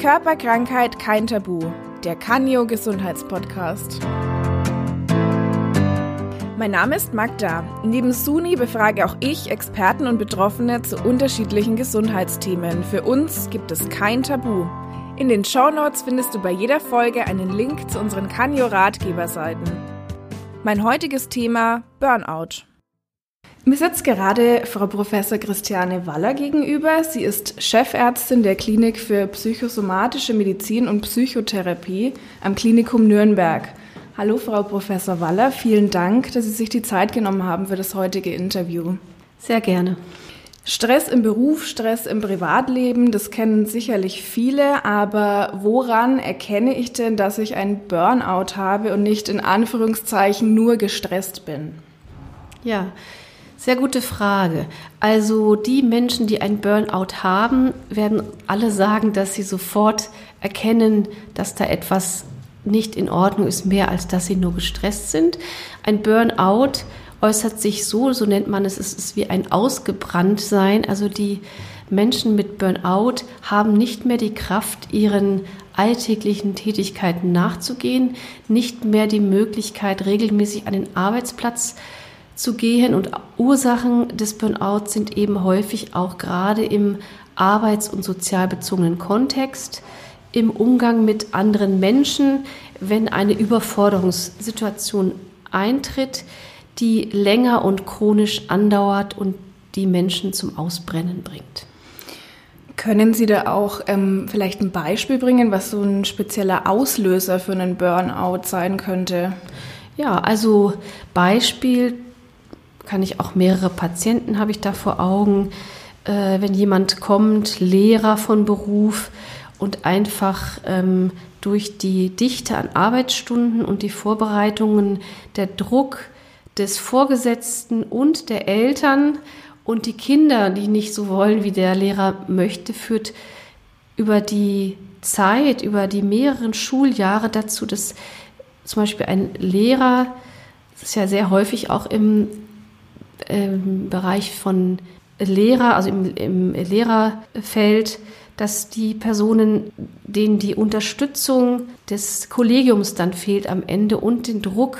Körperkrankheit kein Tabu, der Canio Gesundheitspodcast. Mein Name ist Magda. Neben Suni befrage auch ich Experten und Betroffene zu unterschiedlichen Gesundheitsthemen. Für uns gibt es kein Tabu. In den Shownotes findest du bei jeder Folge einen Link zu unseren Canio Ratgeberseiten. Mein heutiges Thema Burnout. Mir sitzt gerade Frau Professor Christiane Waller gegenüber. Sie ist Chefärztin der Klinik für psychosomatische Medizin und Psychotherapie am Klinikum Nürnberg. Hallo, Frau Professor Waller. Vielen Dank, dass Sie sich die Zeit genommen haben für das heutige Interview. Sehr gerne. Stress im Beruf, Stress im Privatleben, das kennen sicherlich viele, aber woran erkenne ich denn, dass ich ein Burnout habe und nicht in Anführungszeichen nur gestresst bin? Ja, sehr gute Frage. Also die Menschen, die ein Burnout haben, werden alle sagen, dass sie sofort erkennen, dass da etwas nicht in Ordnung ist, mehr als dass sie nur gestresst sind. Ein Burnout äußert sich so, so nennt man es, es ist wie ein Ausgebranntsein. Also die Menschen mit Burnout haben nicht mehr die Kraft, ihren alltäglichen Tätigkeiten nachzugehen, nicht mehr die Möglichkeit, regelmäßig an den Arbeitsplatz zu zu gehen. Und Ursachen des Burnouts sind eben häufig auch gerade im arbeits- und sozialbezogenen Kontext, im Umgang mit anderen Menschen, wenn eine Überforderungssituation eintritt, die länger und chronisch andauert und die Menschen zum Ausbrennen bringt. Können Sie da auch ähm, vielleicht ein Beispiel bringen, was so ein spezieller Auslöser für einen Burnout sein könnte? Ja, also Beispiel kann ich auch mehrere Patienten habe ich da vor Augen. Äh, wenn jemand kommt, Lehrer von Beruf und einfach ähm, durch die Dichte an Arbeitsstunden und die Vorbereitungen, der Druck des Vorgesetzten und der Eltern und die Kinder, die nicht so wollen, wie der Lehrer möchte, führt über die Zeit, über die mehreren Schuljahre dazu, dass zum Beispiel ein Lehrer, das ist ja sehr häufig auch im im Bereich von Lehrer, also im, im Lehrerfeld, dass die Personen, denen die Unterstützung des Kollegiums dann fehlt am Ende und den Druck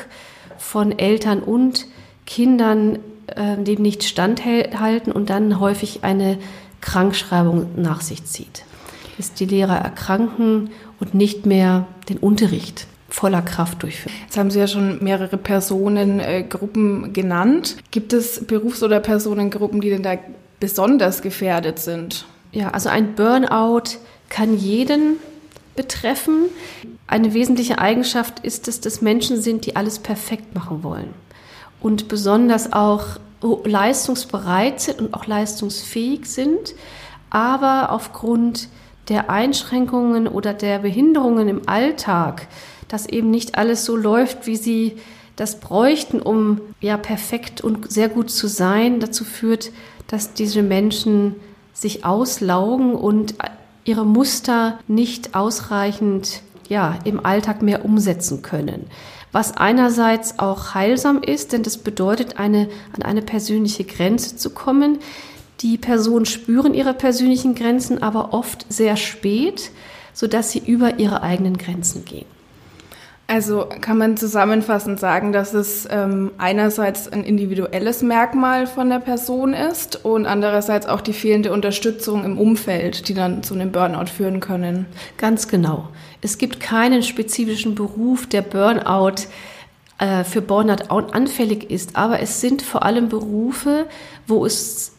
von Eltern und Kindern, äh, dem nicht standhalten und dann häufig eine Krankschreibung nach sich zieht. Dass die Lehrer erkranken und nicht mehr den Unterricht voller Kraft durchführen. Jetzt haben Sie ja schon mehrere Personengruppen äh, genannt. Gibt es Berufs- oder Personengruppen, die denn da besonders gefährdet sind? Ja, also ein Burnout kann jeden betreffen. Eine wesentliche Eigenschaft ist es, dass Menschen sind, die alles perfekt machen wollen und besonders auch leistungsbereit sind und auch leistungsfähig sind, aber aufgrund der Einschränkungen oder der Behinderungen im Alltag dass eben nicht alles so läuft, wie sie das bräuchten, um ja perfekt und sehr gut zu sein, dazu führt, dass diese Menschen sich auslaugen und ihre Muster nicht ausreichend ja, im Alltag mehr umsetzen können. Was einerseits auch heilsam ist, denn das bedeutet, eine, an eine persönliche Grenze zu kommen. Die Personen spüren ihre persönlichen Grenzen aber oft sehr spät, sodass sie über ihre eigenen Grenzen gehen. Also kann man zusammenfassend sagen, dass es ähm, einerseits ein individuelles Merkmal von der Person ist und andererseits auch die fehlende Unterstützung im Umfeld, die dann zu einem Burnout führen können. Ganz genau. Es gibt keinen spezifischen Beruf, der Burnout äh, für Burnout anfällig ist, aber es sind vor allem Berufe, wo es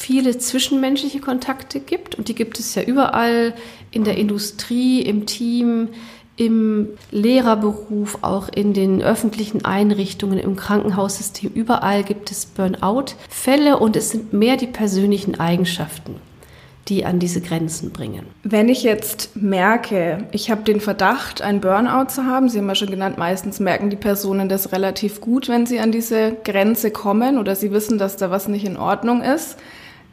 viele zwischenmenschliche Kontakte gibt und die gibt es ja überall in der Industrie, im Team, im Lehrerberuf, auch in den öffentlichen Einrichtungen, im Krankenhaussystem, überall gibt es Burnout-Fälle und es sind mehr die persönlichen Eigenschaften die an diese Grenzen bringen. Wenn ich jetzt merke, ich habe den Verdacht, ein Burnout zu haben, Sie haben ja schon genannt, meistens merken die Personen das relativ gut, wenn sie an diese Grenze kommen oder sie wissen, dass da was nicht in Ordnung ist.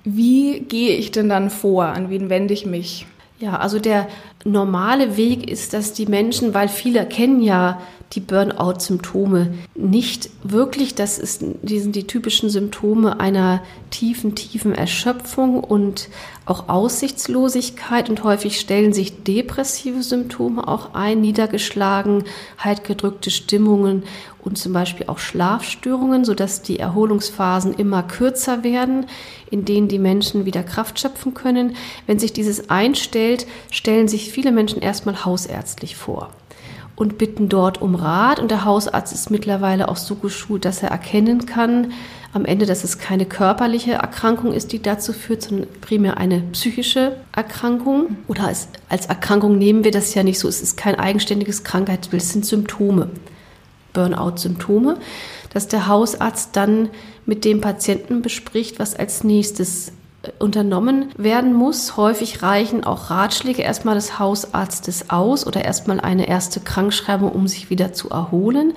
Wie gehe ich denn dann vor? An wen wende ich mich? Ja, also der normale Weg ist, dass die Menschen, weil viele kennen ja die Burnout-Symptome nicht wirklich. Das ist, die sind die typischen Symptome einer tiefen, tiefen Erschöpfung und auch Aussichtslosigkeit. Und häufig stellen sich depressive Symptome auch ein, Niedergeschlagenheit, gedrückte Stimmungen und zum Beispiel auch Schlafstörungen, sodass die Erholungsphasen immer kürzer werden, in denen die Menschen wieder Kraft schöpfen können. Wenn sich dieses einstellt, stellen sich viele Menschen erstmal hausärztlich vor und bitten dort um Rat. Und der Hausarzt ist mittlerweile auch so geschult, dass er erkennen kann, am Ende, dass es keine körperliche Erkrankung ist, die dazu führt, sondern primär eine psychische Erkrankung. Oder als, als Erkrankung nehmen wir das ja nicht so. Es ist kein eigenständiges Krankheitsbild, es sind Symptome, Burnout-Symptome, dass der Hausarzt dann mit dem Patienten bespricht, was als nächstes unternommen werden muss. Häufig reichen auch Ratschläge erstmal des Hausarztes aus oder erstmal eine erste Krankschreibung, um sich wieder zu erholen.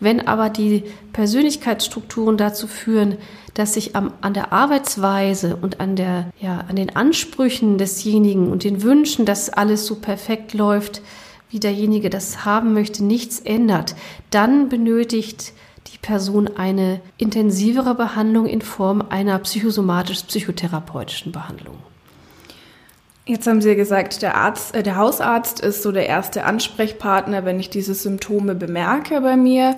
Wenn aber die Persönlichkeitsstrukturen dazu führen, dass sich am, an der Arbeitsweise und an, der, ja, an den Ansprüchen desjenigen und den Wünschen, dass alles so perfekt läuft, wie derjenige das haben möchte, nichts ändert, dann benötigt die Person eine intensivere Behandlung in Form einer psychosomatisch-psychotherapeutischen Behandlung. Jetzt haben Sie ja gesagt, der, Arzt, äh, der Hausarzt ist so der erste Ansprechpartner, wenn ich diese Symptome bemerke bei mir.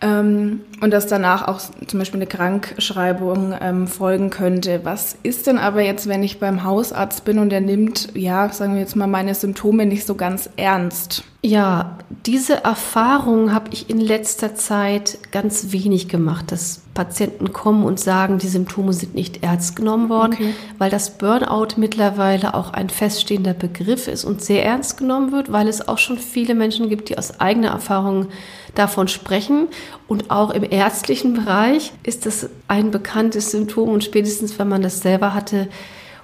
Ähm, und dass danach auch zum Beispiel eine Krankschreibung ähm, folgen könnte. Was ist denn aber jetzt, wenn ich beim Hausarzt bin und er nimmt, ja, sagen wir jetzt mal, meine Symptome nicht so ganz ernst? Ja, diese Erfahrung habe ich in letzter Zeit ganz wenig gemacht, dass Patienten kommen und sagen, die Symptome sind nicht ernst genommen worden, okay. weil das Burnout mittlerweile auch ein feststehender Begriff ist und sehr ernst genommen wird, weil es auch schon viele Menschen gibt, die aus eigener Erfahrung davon sprechen. Und auch im ärztlichen Bereich ist das ein bekanntes Symptom und spätestens, wenn man das selber hatte,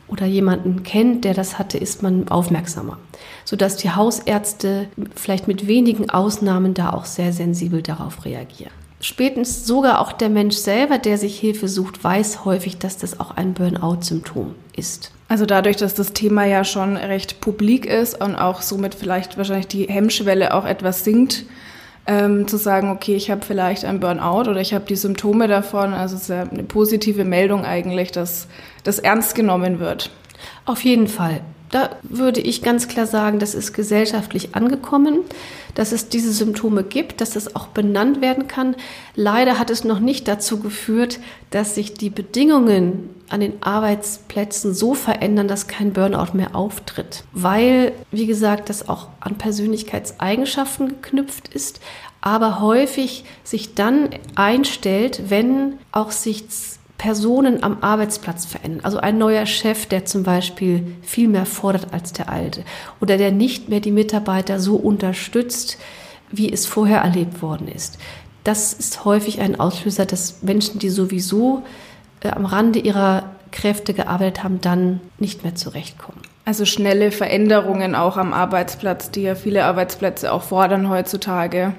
oder jemanden kennt, der das hatte, ist man aufmerksamer, sodass die Hausärzte vielleicht mit wenigen Ausnahmen da auch sehr sensibel darauf reagieren. Spätestens sogar auch der Mensch selber, der sich Hilfe sucht, weiß häufig, dass das auch ein Burnout-Symptom ist. Also dadurch, dass das Thema ja schon recht publik ist und auch somit vielleicht wahrscheinlich die Hemmschwelle auch etwas sinkt, ähm, zu sagen, okay, ich habe vielleicht ein Burnout oder ich habe die Symptome davon. Also es ist ja eine positive Meldung eigentlich, dass das ernst genommen wird. Auf jeden Fall. Da würde ich ganz klar sagen, das ist gesellschaftlich angekommen, dass es diese Symptome gibt, dass es auch benannt werden kann. Leider hat es noch nicht dazu geführt, dass sich die Bedingungen an den Arbeitsplätzen so verändern, dass kein Burnout mehr auftritt. Weil, wie gesagt, das auch an Persönlichkeitseigenschaften geknüpft ist, aber häufig sich dann einstellt, wenn auch sich Personen am Arbeitsplatz verändern. Also ein neuer Chef, der zum Beispiel viel mehr fordert als der alte oder der nicht mehr die Mitarbeiter so unterstützt, wie es vorher erlebt worden ist. Das ist häufig ein Auslöser, dass Menschen, die sowieso äh, am Rande ihrer Kräfte gearbeitet haben, dann nicht mehr zurechtkommen. Also schnelle Veränderungen auch am Arbeitsplatz, die ja viele Arbeitsplätze auch fordern heutzutage.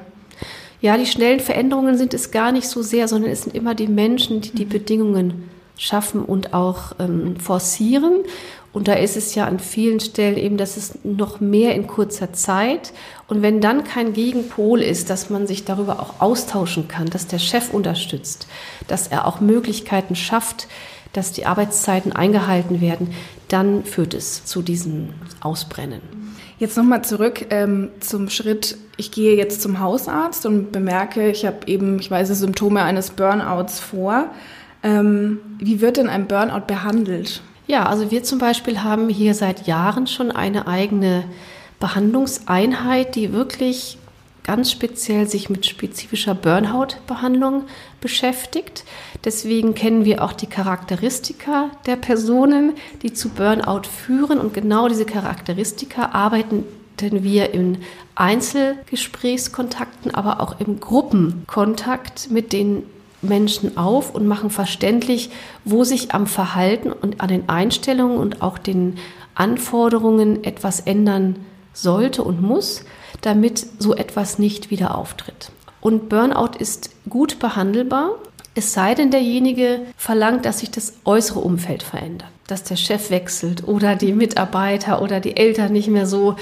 Ja, die schnellen Veränderungen sind es gar nicht so sehr, sondern es sind immer die Menschen, die die mhm. Bedingungen schaffen und auch ähm, forcieren. Und da ist es ja an vielen Stellen eben, dass es noch mehr in kurzer Zeit. Und wenn dann kein Gegenpol ist, dass man sich darüber auch austauschen kann, dass der Chef unterstützt, dass er auch Möglichkeiten schafft, dass die Arbeitszeiten eingehalten werden, dann führt es zu diesem Ausbrennen. Jetzt nochmal zurück ähm, zum Schritt, ich gehe jetzt zum Hausarzt und bemerke, ich habe eben, ich weiß, Symptome eines Burnouts vor. Ähm, wie wird denn ein Burnout behandelt? Ja, also wir zum Beispiel haben hier seit Jahren schon eine eigene Behandlungseinheit, die wirklich ganz speziell sich mit spezifischer Burnout-Behandlung beschäftigt. Deswegen kennen wir auch die Charakteristika der Personen, die zu Burnout führen. Und genau diese Charakteristika arbeiten wir in Einzelgesprächskontakten, aber auch im Gruppenkontakt mit den Menschen auf und machen verständlich, wo sich am Verhalten und an den Einstellungen und auch den Anforderungen etwas ändern sollte und muss, damit so etwas nicht wieder auftritt. Und Burnout ist gut behandelbar. Es sei denn, derjenige verlangt, dass sich das äußere Umfeld verändert, dass der Chef wechselt oder die Mitarbeiter oder die Eltern nicht mehr so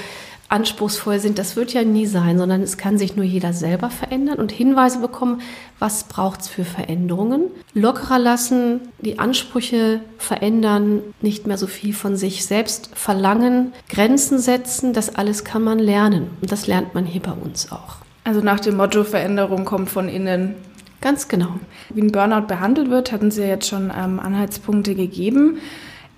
anspruchsvoll sind. Das wird ja nie sein, sondern es kann sich nur jeder selber verändern und Hinweise bekommen, was braucht es für Veränderungen. Lockerer lassen, die Ansprüche verändern, nicht mehr so viel von sich selbst verlangen, Grenzen setzen, das alles kann man lernen. Und das lernt man hier bei uns auch. Also nach dem Motto, Veränderung kommt von innen. Ganz genau. Wie ein Burnout behandelt wird, hatten Sie ja jetzt schon ähm, Anhaltspunkte gegeben.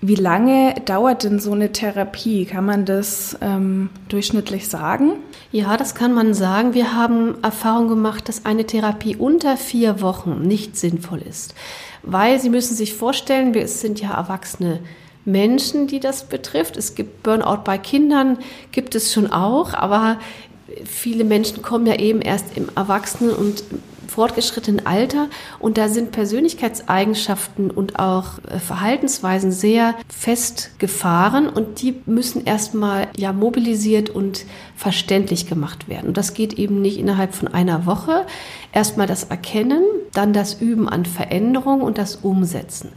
Wie lange dauert denn so eine Therapie? Kann man das ähm, durchschnittlich sagen? Ja, das kann man sagen. Wir haben Erfahrung gemacht, dass eine Therapie unter vier Wochen nicht sinnvoll ist. Weil Sie müssen sich vorstellen, wir sind ja erwachsene Menschen, die das betrifft. Es gibt Burnout bei Kindern, gibt es schon auch, aber viele Menschen kommen ja eben erst im Erwachsenen und fortgeschrittenen Alter und da sind Persönlichkeitseigenschaften und auch äh, Verhaltensweisen sehr festgefahren und die müssen erstmal ja mobilisiert und verständlich gemacht werden. Und das geht eben nicht innerhalb von einer Woche. Erstmal das Erkennen, dann das Üben an Veränderung und das Umsetzen.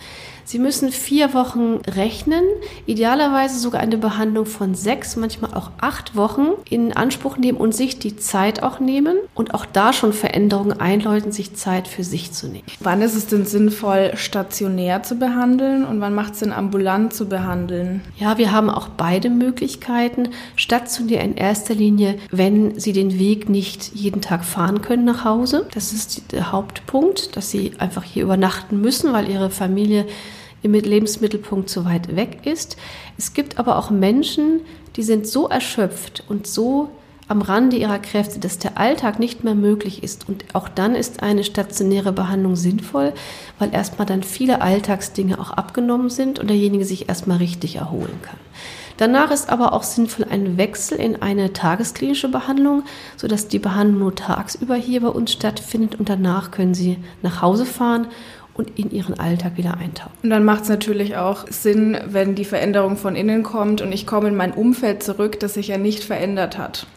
Sie müssen vier Wochen rechnen, idealerweise sogar eine Behandlung von sechs, manchmal auch acht Wochen in Anspruch nehmen und sich die Zeit auch nehmen und auch da schon Veränderungen einläuten, sich Zeit für sich zu nehmen. Wann ist es denn sinnvoll, stationär zu behandeln und wann macht es Sinn, ambulant zu behandeln? Ja, wir haben auch beide Möglichkeiten. Stationär in erster Linie, wenn Sie den Weg nicht jeden Tag fahren können nach Hause. Das ist der Hauptpunkt, dass Sie einfach hier übernachten müssen, weil Ihre Familie im Lebensmittelpunkt zu weit weg ist. Es gibt aber auch Menschen, die sind so erschöpft und so am Rande ihrer Kräfte, dass der Alltag nicht mehr möglich ist. Und auch dann ist eine stationäre Behandlung sinnvoll, weil erstmal dann viele Alltagsdinge auch abgenommen sind und derjenige sich erstmal richtig erholen kann. Danach ist aber auch sinnvoll ein Wechsel in eine tagesklinische Behandlung, sodass die Behandlung nur tagsüber hier bei uns stattfindet und danach können Sie nach Hause fahren und in ihren Alltag wieder eintauchen. Und dann macht es natürlich auch Sinn, wenn die Veränderung von innen kommt und ich komme in mein Umfeld zurück, das sich ja nicht verändert hat.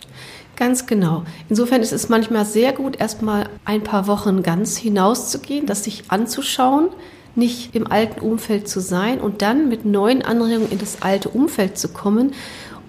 Ganz genau. Insofern ist es manchmal sehr gut, erstmal ein paar Wochen ganz hinauszugehen, das sich anzuschauen, nicht im alten Umfeld zu sein und dann mit neuen Anregungen in das alte Umfeld zu kommen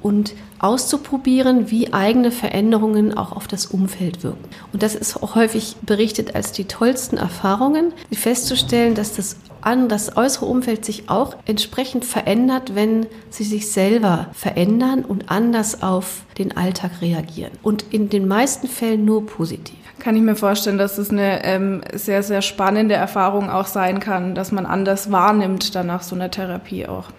und auszuprobieren, wie eigene Veränderungen auch auf das Umfeld wirken. Und das ist auch häufig berichtet als die tollsten Erfahrungen, festzustellen, dass das an das äußere Umfeld sich auch entsprechend verändert, wenn sie sich selber verändern und anders auf den Alltag reagieren. Und in den meisten Fällen nur positiv. Kann ich mir vorstellen, dass das eine ähm, sehr, sehr spannende Erfahrung auch sein kann, dass man anders wahrnimmt dann nach so einer Therapie auch.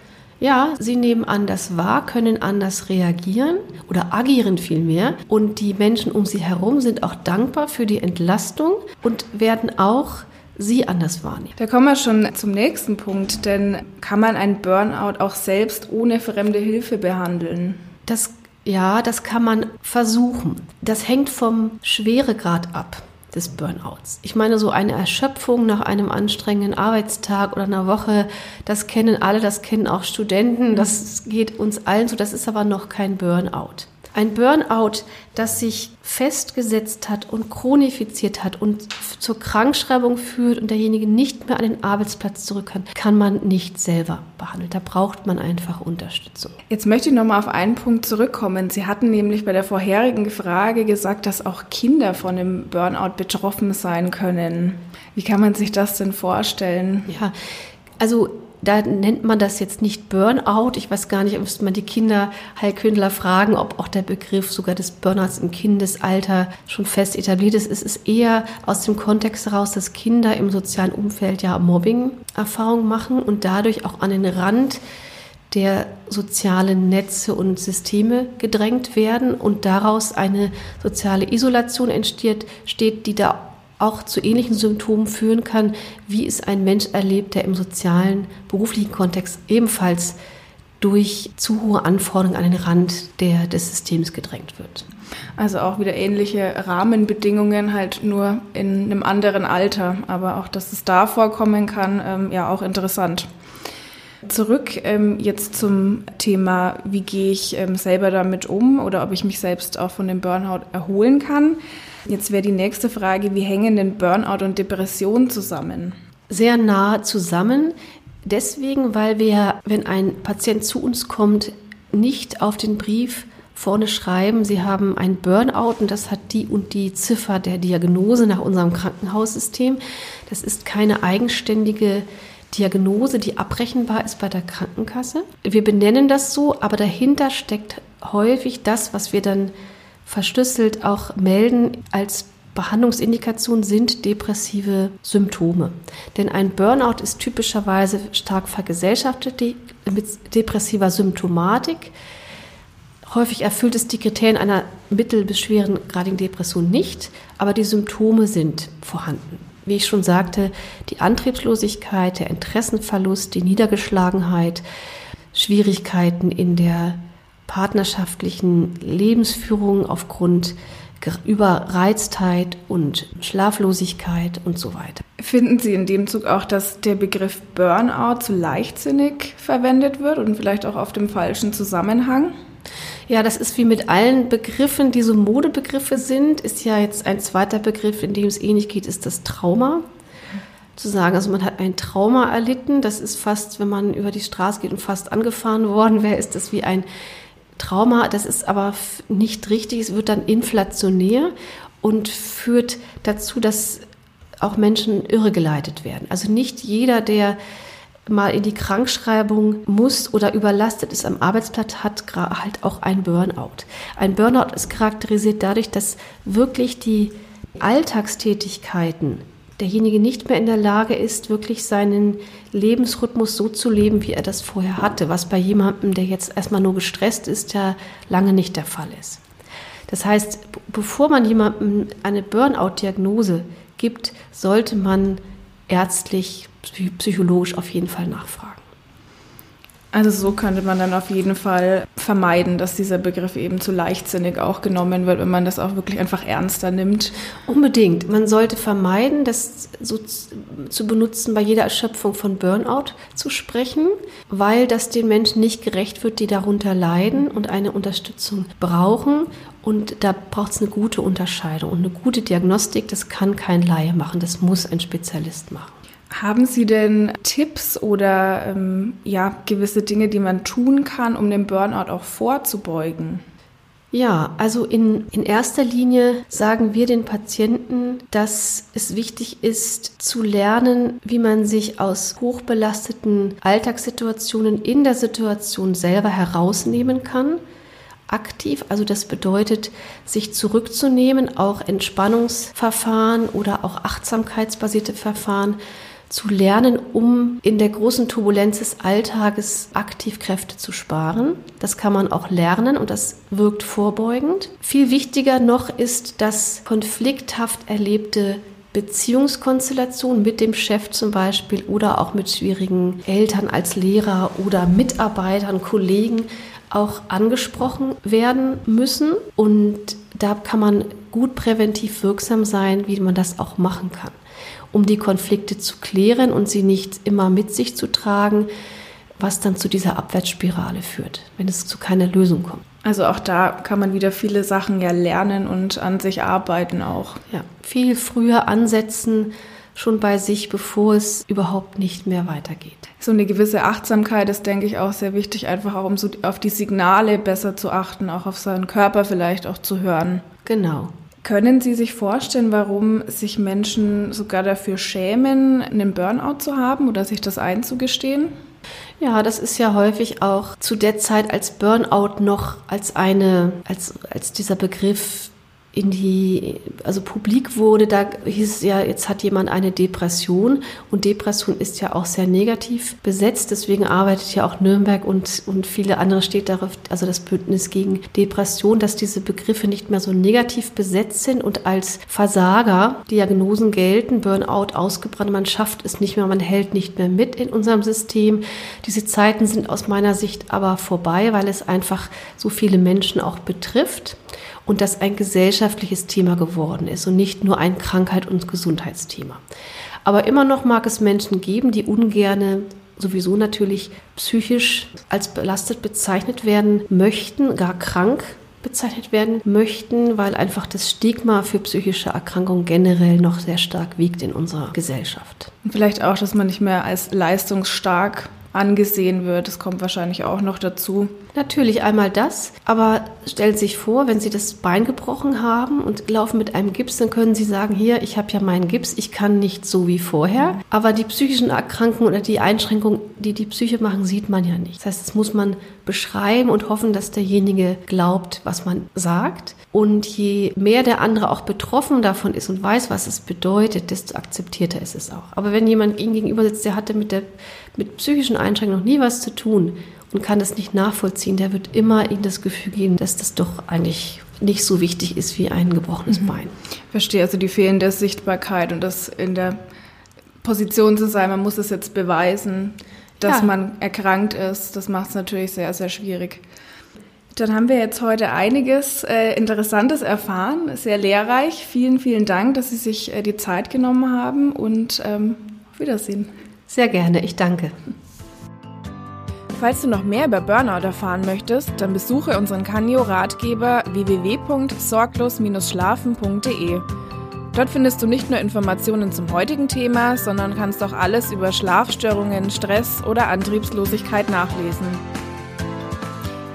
Ja, sie nehmen anders wahr, können anders reagieren oder agieren vielmehr. Und die Menschen um sie herum sind auch dankbar für die Entlastung und werden auch sie anders wahrnehmen. Da kommen wir schon zum nächsten Punkt, denn kann man ein Burnout auch selbst ohne fremde Hilfe behandeln? Das ja, das kann man versuchen. Das hängt vom Schweregrad ab des Burnouts. Ich meine, so eine Erschöpfung nach einem anstrengenden Arbeitstag oder einer Woche, das kennen alle, das kennen auch Studenten, das geht uns allen so, das ist aber noch kein Burnout. Ein Burnout, das sich festgesetzt hat und chronifiziert hat und zur Krankschreibung führt und derjenige nicht mehr an den Arbeitsplatz zurück kann, kann man nicht selber behandeln. Da braucht man einfach Unterstützung. Jetzt möchte ich nochmal auf einen Punkt zurückkommen. Sie hatten nämlich bei der vorherigen Frage gesagt, dass auch Kinder von dem Burnout betroffen sein können. Wie kann man sich das denn vorstellen? Ja, also da nennt man das jetzt nicht Burnout. Ich weiß gar nicht, müsste man die Kinderheilkündler fragen, ob auch der Begriff sogar des Burnouts im Kindesalter schon fest etabliert ist. Es ist eher aus dem Kontext heraus, dass Kinder im sozialen Umfeld ja Mobbing-Erfahrungen machen und dadurch auch an den Rand der sozialen Netze und Systeme gedrängt werden und daraus eine soziale Isolation entsteht, steht, die da auch zu ähnlichen Symptomen führen kann, wie es ein Mensch erlebt, der im sozialen, beruflichen Kontext ebenfalls durch zu hohe Anforderungen an den Rand der, des Systems gedrängt wird. Also auch wieder ähnliche Rahmenbedingungen, halt nur in einem anderen Alter. Aber auch, dass es da vorkommen kann, ähm, ja auch interessant. Zurück ähm, jetzt zum Thema, wie gehe ich ähm, selber damit um oder ob ich mich selbst auch von dem Burnout erholen kann. Jetzt wäre die nächste Frage, wie hängen denn Burnout und Depression zusammen? Sehr nah zusammen. Deswegen, weil wir, wenn ein Patient zu uns kommt, nicht auf den Brief vorne schreiben, Sie haben ein Burnout und das hat die und die Ziffer der Diagnose nach unserem Krankenhaussystem. Das ist keine eigenständige Diagnose, die abrechenbar ist bei der Krankenkasse. Wir benennen das so, aber dahinter steckt häufig das, was wir dann verschlüsselt auch melden als Behandlungsindikation sind depressive Symptome. Denn ein Burnout ist typischerweise stark vergesellschaftet mit depressiver Symptomatik. Häufig erfüllt es die Kriterien einer mittel- bis schwerengradigen Depression nicht, aber die Symptome sind vorhanden. Wie ich schon sagte, die Antriebslosigkeit, der Interessenverlust, die Niedergeschlagenheit, Schwierigkeiten in der partnerschaftlichen Lebensführung aufgrund Überreiztheit und Schlaflosigkeit und so weiter. Finden Sie in dem Zug auch, dass der Begriff Burnout zu leichtsinnig verwendet wird und vielleicht auch auf dem falschen Zusammenhang? Ja, das ist wie mit allen Begriffen, die so Modebegriffe sind, ist ja jetzt ein zweiter Begriff, in dem es ähnlich geht, ist das Trauma. Zu sagen, also man hat ein Trauma erlitten, das ist fast, wenn man über die Straße geht und fast angefahren worden wäre, ist das wie ein Trauma, das ist aber nicht richtig, es wird dann inflationär und führt dazu, dass auch Menschen irregeleitet werden. Also nicht jeder, der mal in die Krankschreibung muss oder überlastet ist am Arbeitsplatz, hat halt auch ein Burnout. Ein Burnout ist charakterisiert dadurch, dass wirklich die Alltagstätigkeiten derjenige nicht mehr in der Lage ist, wirklich seinen Lebensrhythmus so zu leben, wie er das vorher hatte, was bei jemandem, der jetzt erstmal nur gestresst ist, ja lange nicht der Fall ist. Das heißt, bevor man jemandem eine Burnout-Diagnose gibt, sollte man ärztlich, psychologisch auf jeden Fall nachfragen. Also so könnte man dann auf jeden Fall vermeiden, dass dieser Begriff eben zu leichtsinnig auch genommen wird, wenn man das auch wirklich einfach ernster nimmt. Unbedingt. Man sollte vermeiden, das so zu benutzen, bei jeder Erschöpfung von Burnout zu sprechen, weil das den Menschen nicht gerecht wird, die darunter leiden und eine Unterstützung brauchen. Und da braucht es eine gute Unterscheidung und eine gute Diagnostik. Das kann kein Laie machen, das muss ein Spezialist machen. Haben Sie denn Tipps oder ähm, ja, gewisse Dinge, die man tun kann, um dem Burnout auch vorzubeugen? Ja, also in, in erster Linie sagen wir den Patienten, dass es wichtig ist zu lernen, wie man sich aus hochbelasteten Alltagssituationen in der Situation selber herausnehmen kann. Aktiv, also das bedeutet, sich zurückzunehmen, auch Entspannungsverfahren oder auch achtsamkeitsbasierte Verfahren zu lernen, um in der großen Turbulenz des Alltages aktiv Kräfte zu sparen. Das kann man auch lernen und das wirkt vorbeugend. Viel wichtiger noch ist, dass konflikthaft erlebte Beziehungskonstellation mit dem Chef zum Beispiel oder auch mit schwierigen Eltern als Lehrer oder Mitarbeitern, Kollegen auch angesprochen werden müssen. Und da kann man gut präventiv wirksam sein, wie man das auch machen kann um die Konflikte zu klären und sie nicht immer mit sich zu tragen, was dann zu dieser Abwärtsspirale führt, wenn es zu keiner Lösung kommt. Also auch da kann man wieder viele Sachen ja lernen und an sich arbeiten auch. Ja, viel früher ansetzen, schon bei sich, bevor es überhaupt nicht mehr weitergeht. So eine gewisse Achtsamkeit ist, denke ich, auch sehr wichtig, einfach auch um so auf die Signale besser zu achten, auch auf seinen Körper vielleicht auch zu hören. Genau. Können Sie sich vorstellen, warum sich Menschen sogar dafür schämen, einen Burnout zu haben oder sich das einzugestehen? Ja, das ist ja häufig auch zu der Zeit als Burnout noch als eine, als, als dieser Begriff in die, also publik wurde, da hieß es ja, jetzt hat jemand eine Depression. Und Depression ist ja auch sehr negativ besetzt, deswegen arbeitet ja auch Nürnberg und, und viele andere steht darauf, also das Bündnis gegen Depression, dass diese Begriffe nicht mehr so negativ besetzt sind. Und als Versager Diagnosen gelten, Burnout ausgebrannt, man schafft es nicht mehr, man hält nicht mehr mit in unserem System. Diese Zeiten sind aus meiner Sicht aber vorbei, weil es einfach so viele Menschen auch betrifft und das ein gesellschaftliches Thema geworden ist und nicht nur ein Krankheit- und Gesundheitsthema. Aber immer noch mag es Menschen geben, die ungerne sowieso natürlich psychisch als belastet bezeichnet werden möchten, gar krank bezeichnet werden möchten, weil einfach das Stigma für psychische Erkrankungen generell noch sehr stark wiegt in unserer Gesellschaft. Und vielleicht auch, dass man nicht mehr als leistungsstark angesehen wird. Das kommt wahrscheinlich auch noch dazu. Natürlich einmal das, aber stellen Sie sich vor, wenn Sie das Bein gebrochen haben und laufen mit einem Gips, dann können Sie sagen, hier, ich habe ja meinen Gips, ich kann nicht so wie vorher. Aber die psychischen Erkrankungen oder die Einschränkungen, die die Psyche machen, sieht man ja nicht. Das heißt, das muss man beschreiben und hoffen, dass derjenige glaubt, was man sagt. Und je mehr der andere auch betroffen davon ist und weiß, was es bedeutet, desto akzeptierter ist es auch. Aber wenn jemand ihm gegenüber sitzt, der hatte mit der mit psychischen Einschränkungen noch nie was zu tun und kann das nicht nachvollziehen, der wird immer ihnen das Gefühl geben, dass das doch eigentlich nicht so wichtig ist wie ein gebrochenes mhm. Bein. Verstehe also die fehlende Sichtbarkeit und das in der Position zu sein, man muss es jetzt beweisen, dass ja. man erkrankt ist, das macht es natürlich sehr, sehr schwierig. Dann haben wir jetzt heute einiges äh, Interessantes erfahren, sehr lehrreich. Vielen, vielen Dank, dass Sie sich äh, die Zeit genommen haben und ähm, auf Wiedersehen. Sehr gerne, ich danke. Falls du noch mehr über Burnout erfahren möchtest, dann besuche unseren Canio-Ratgeber www.sorglos-schlafen.de. Dort findest du nicht nur Informationen zum heutigen Thema, sondern kannst auch alles über Schlafstörungen, Stress oder Antriebslosigkeit nachlesen.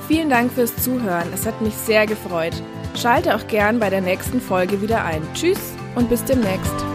Vielen Dank fürs Zuhören, es hat mich sehr gefreut. Schalte auch gern bei der nächsten Folge wieder ein. Tschüss und bis demnächst.